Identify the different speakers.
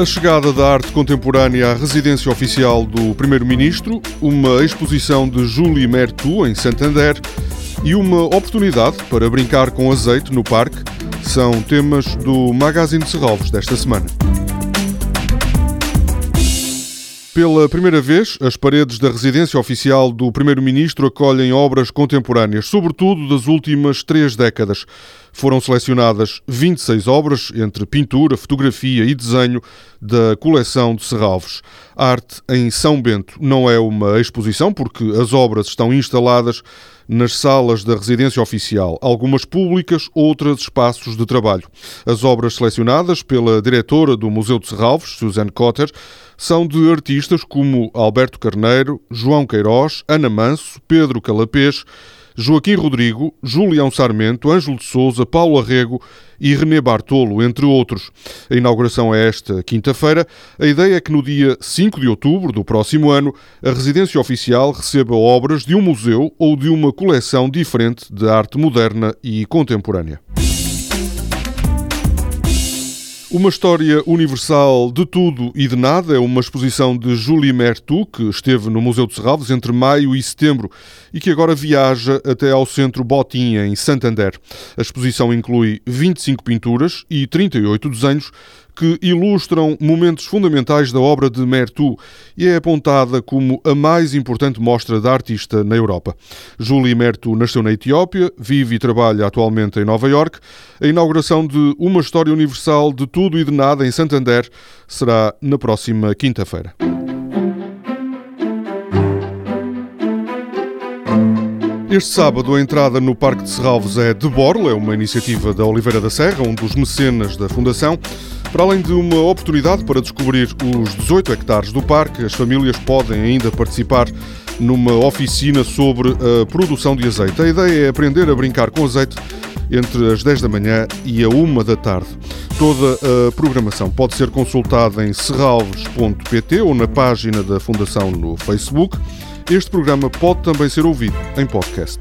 Speaker 1: A chegada da arte contemporânea à residência oficial do Primeiro-Ministro, uma exposição de Julie Mertu em Santander e uma oportunidade para brincar com azeite no parque são temas do Magazine de Serralves desta semana. Pela primeira vez, as paredes da residência oficial do Primeiro-Ministro acolhem obras contemporâneas, sobretudo das últimas três décadas. Foram selecionadas 26 obras, entre pintura, fotografia e desenho, da coleção de Serralves. arte em São Bento não é uma exposição, porque as obras estão instaladas nas salas da residência oficial, algumas públicas, outras espaços de trabalho. As obras selecionadas pela diretora do Museu de Serralves, Suzanne Cotter, são de artistas como Alberto Carneiro, João Queiroz, Ana Manso, Pedro Calapês, Joaquim Rodrigo, Julião Sarmento, Ângelo de Souza, Paulo Arrego e René Bartolo, entre outros. A inauguração é esta quinta-feira. A ideia é que no dia 5 de outubro do próximo ano, a residência oficial receba obras de um museu ou de uma coleção diferente de arte moderna e contemporânea. Uma história universal de tudo e de nada é uma exposição de Julie Mertu, que esteve no Museu de Serralves entre maio e setembro e que agora viaja até ao Centro Botinha, em Santander. A exposição inclui 25 pinturas e 38 desenhos que ilustram momentos fundamentais da obra de Mertu e é apontada como a mais importante mostra da artista na Europa. Julie Mertu nasceu na Etiópia, vive e trabalha atualmente em Nova York. A inauguração de Uma História Universal de Tudo e de Nada em Santander será na próxima quinta-feira. Este sábado, a entrada no Parque de Serralves é de Borla, é uma iniciativa da Oliveira da Serra, um dos mecenas da Fundação. Para além de uma oportunidade para descobrir os 18 hectares do parque, as famílias podem ainda participar numa oficina sobre a produção de azeite. A ideia é aprender a brincar com azeite entre as 10 da manhã e a 1 da tarde. Toda a programação pode ser consultada em serralves.pt ou na página da Fundação no Facebook. Este programa pode também ser ouvido em podcast.